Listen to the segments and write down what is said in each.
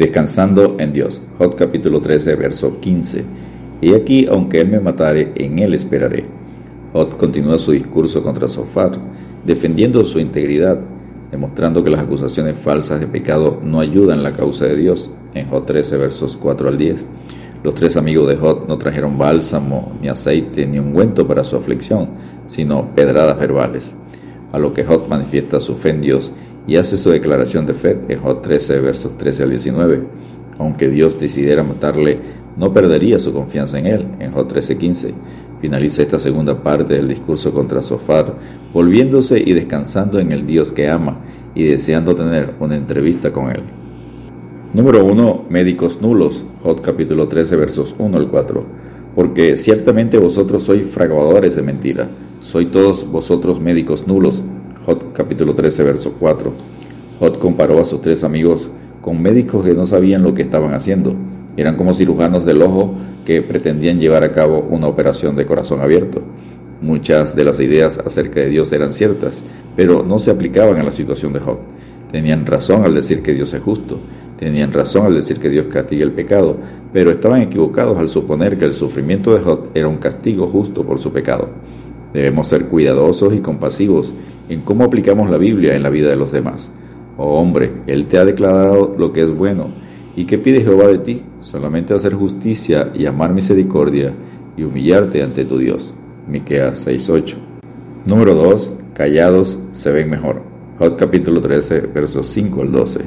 Descansando en Dios. Jod capítulo 13, verso 15. Y aquí, aunque él me matare, en él esperaré. Jod continúa su discurso contra Sofar, defendiendo su integridad, demostrando que las acusaciones falsas de pecado no ayudan la causa de Dios. En Jod 13, versos 4 al 10. Los tres amigos de Jod no trajeron bálsamo, ni aceite, ni ungüento para su aflicción, sino pedradas verbales. A lo que Jod manifiesta su fe en Dios y hace su declaración de fe en Job 13, versos 13 al 19. Aunque Dios decidiera matarle, no perdería su confianza en él, en Job 13, 15. Finaliza esta segunda parte del discurso contra Sofar, volviéndose y descansando en el Dios que ama y deseando tener una entrevista con él. Número 1. Médicos nulos. Job capítulo 13 versos 1 al 4. Porque ciertamente vosotros sois fraguadores de mentira, sois todos vosotros médicos nulos, Jod capítulo 13, verso 4. Jod comparó a sus tres amigos con médicos que no sabían lo que estaban haciendo. Eran como cirujanos del ojo que pretendían llevar a cabo una operación de corazón abierto. Muchas de las ideas acerca de Dios eran ciertas, pero no se aplicaban a la situación de Job. Tenían razón al decir que Dios es justo, tenían razón al decir que Dios castiga el pecado, pero estaban equivocados al suponer que el sufrimiento de Job era un castigo justo por su pecado. Debemos ser cuidadosos y compasivos en cómo aplicamos la Biblia en la vida de los demás. Oh hombre, Él te ha declarado lo que es bueno. ¿Y qué pide Jehová de ti? Solamente hacer justicia y amar misericordia y humillarte ante tu Dios. Miqueas 6:8. Número 2. Callados se ven mejor. Jod capítulo 13, versos 5 al 12.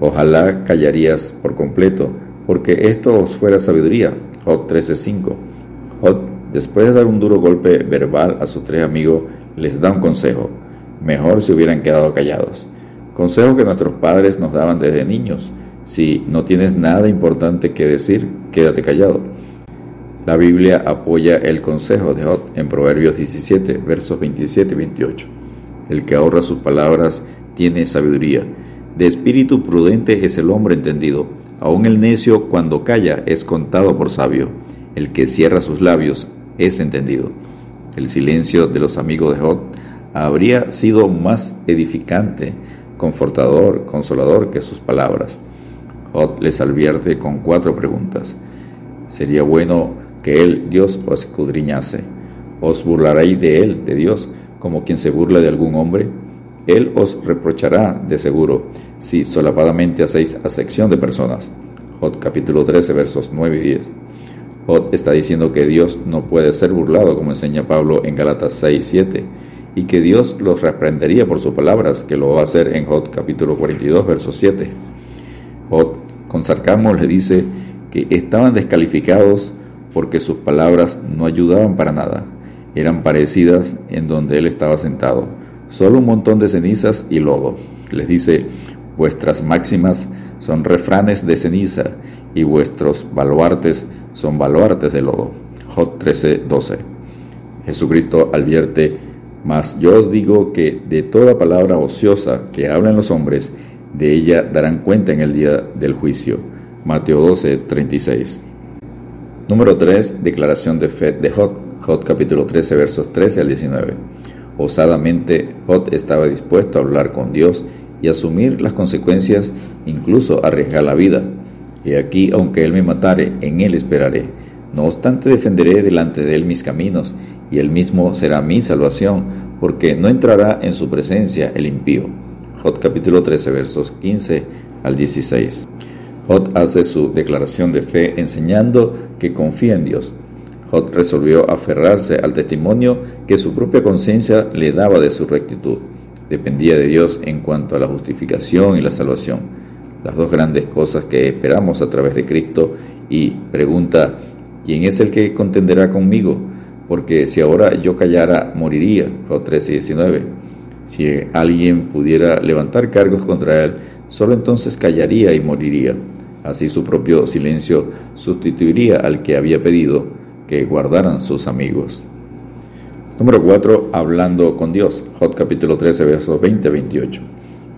Ojalá callarías por completo, porque esto os fuera sabiduría. Jod 13:5. Jod, después de dar un duro golpe verbal a sus tres amigos, les da un consejo. Mejor si hubieran quedado callados. Consejo que nuestros padres nos daban desde niños. Si no tienes nada importante que decir, quédate callado. La Biblia apoya el consejo de Jod en Proverbios 17, versos 27 y 28. El que ahorra sus palabras tiene sabiduría. De espíritu prudente es el hombre entendido. Aun el necio cuando calla es contado por sabio. El que cierra sus labios es entendido. El silencio de los amigos de Jod habría sido más edificante, confortador, consolador que sus palabras. Jod les advierte con cuatro preguntas. Sería bueno que él, Dios, os escudriñase. ¿Os burlaréis de él, de Dios, como quien se burla de algún hombre? Él os reprochará de seguro si solapadamente hacéis acepción de personas. Jod capítulo 13 versos 9 y 10 está diciendo que Dios no puede ser burlado, como enseña Pablo en Galatas 6, 7, y que Dios los reprendería por sus palabras, que lo va a hacer en Jod capítulo 42, verso 7. Jod con sarcasmo le dice que estaban descalificados porque sus palabras no ayudaban para nada, eran parecidas en donde él estaba sentado, solo un montón de cenizas y lodo. Les dice, vuestras máximas son refranes de ceniza y vuestros baluartes son baluartes de lodo. Jod 13, 12. Jesucristo advierte, mas yo os digo que de toda palabra ociosa que hablan los hombres, de ella darán cuenta en el día del juicio. Mateo 12, 36. Número 3. Declaración de fe de Jod. Jod capítulo 13 versos 13 al 19. Osadamente Jod estaba dispuesto a hablar con Dios y asumir las consecuencias, incluso arriesgar la vida. Y aquí, aunque él me matare, en él esperaré. No obstante, defenderé delante de él mis caminos, y él mismo será mi salvación, porque no entrará en su presencia el impío. Jod capítulo 13, versos 15 al 16. Jod hace su declaración de fe enseñando que confía en Dios. Jod resolvió aferrarse al testimonio que su propia conciencia le daba de su rectitud. Dependía de Dios en cuanto a la justificación y la salvación las dos grandes cosas que esperamos a través de Cristo y pregunta, ¿quién es el que contenderá conmigo? Porque si ahora yo callara, moriría. Job 13 y 19. Si alguien pudiera levantar cargos contra él, solo entonces callaría y moriría. Así su propio silencio sustituiría al que había pedido que guardaran sus amigos. Número 4. Hablando con Dios. Job capítulo 13, versos 20-28.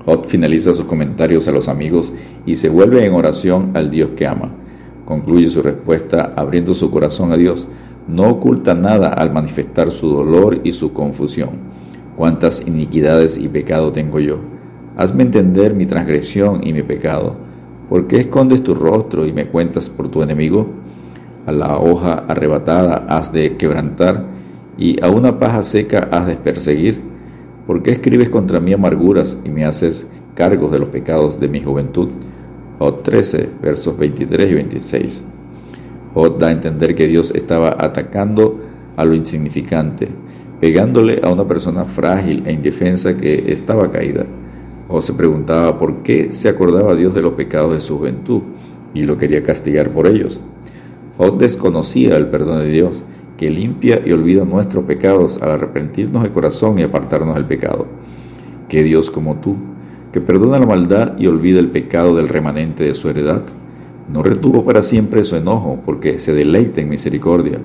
Jod finaliza sus comentarios a los amigos y se vuelve en oración al Dios que ama. Concluye su respuesta abriendo su corazón a Dios. No oculta nada al manifestar su dolor y su confusión. Cuántas iniquidades y pecado tengo yo. Hazme entender mi transgresión y mi pecado. ¿Por qué escondes tu rostro y me cuentas por tu enemigo? A la hoja arrebatada has de quebrantar y a una paja seca has de perseguir. ¿Por qué escribes contra mí amarguras y me haces cargos de los pecados de mi juventud? O 13, versos 23 y 26. Od da a entender que Dios estaba atacando a lo insignificante, pegándole a una persona frágil e indefensa que estaba caída. O se preguntaba por qué se acordaba Dios de los pecados de su juventud y lo quería castigar por ellos. Od desconocía el perdón de Dios, que limpia y olvida nuestros pecados al arrepentirnos de corazón y apartarnos del pecado. Que Dios como tú, que perdona la maldad y olvida el pecado del remanente de su heredad, no retuvo para siempre su enojo, porque se deleita en misericordia.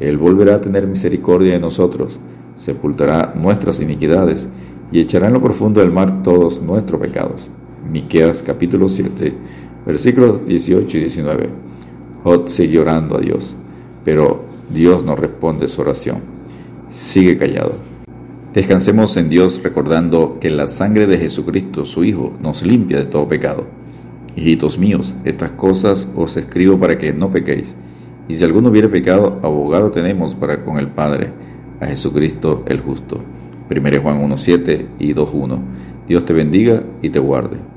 Él volverá a tener misericordia de nosotros, sepultará nuestras iniquidades y echará en lo profundo del mar todos nuestros pecados. Miqueas capítulo 7, versículos 18 y 19. Jod sigue orando a Dios, pero Dios no responde su oración. Sigue callado. Descansemos en Dios recordando que la sangre de Jesucristo, su Hijo, nos limpia de todo pecado. Hijitos míos, estas cosas os escribo para que no pequéis. Y si alguno hubiere pecado, abogado tenemos para con el Padre, a Jesucristo el justo. 1 Juan 1.7 y 2.1. Dios te bendiga y te guarde.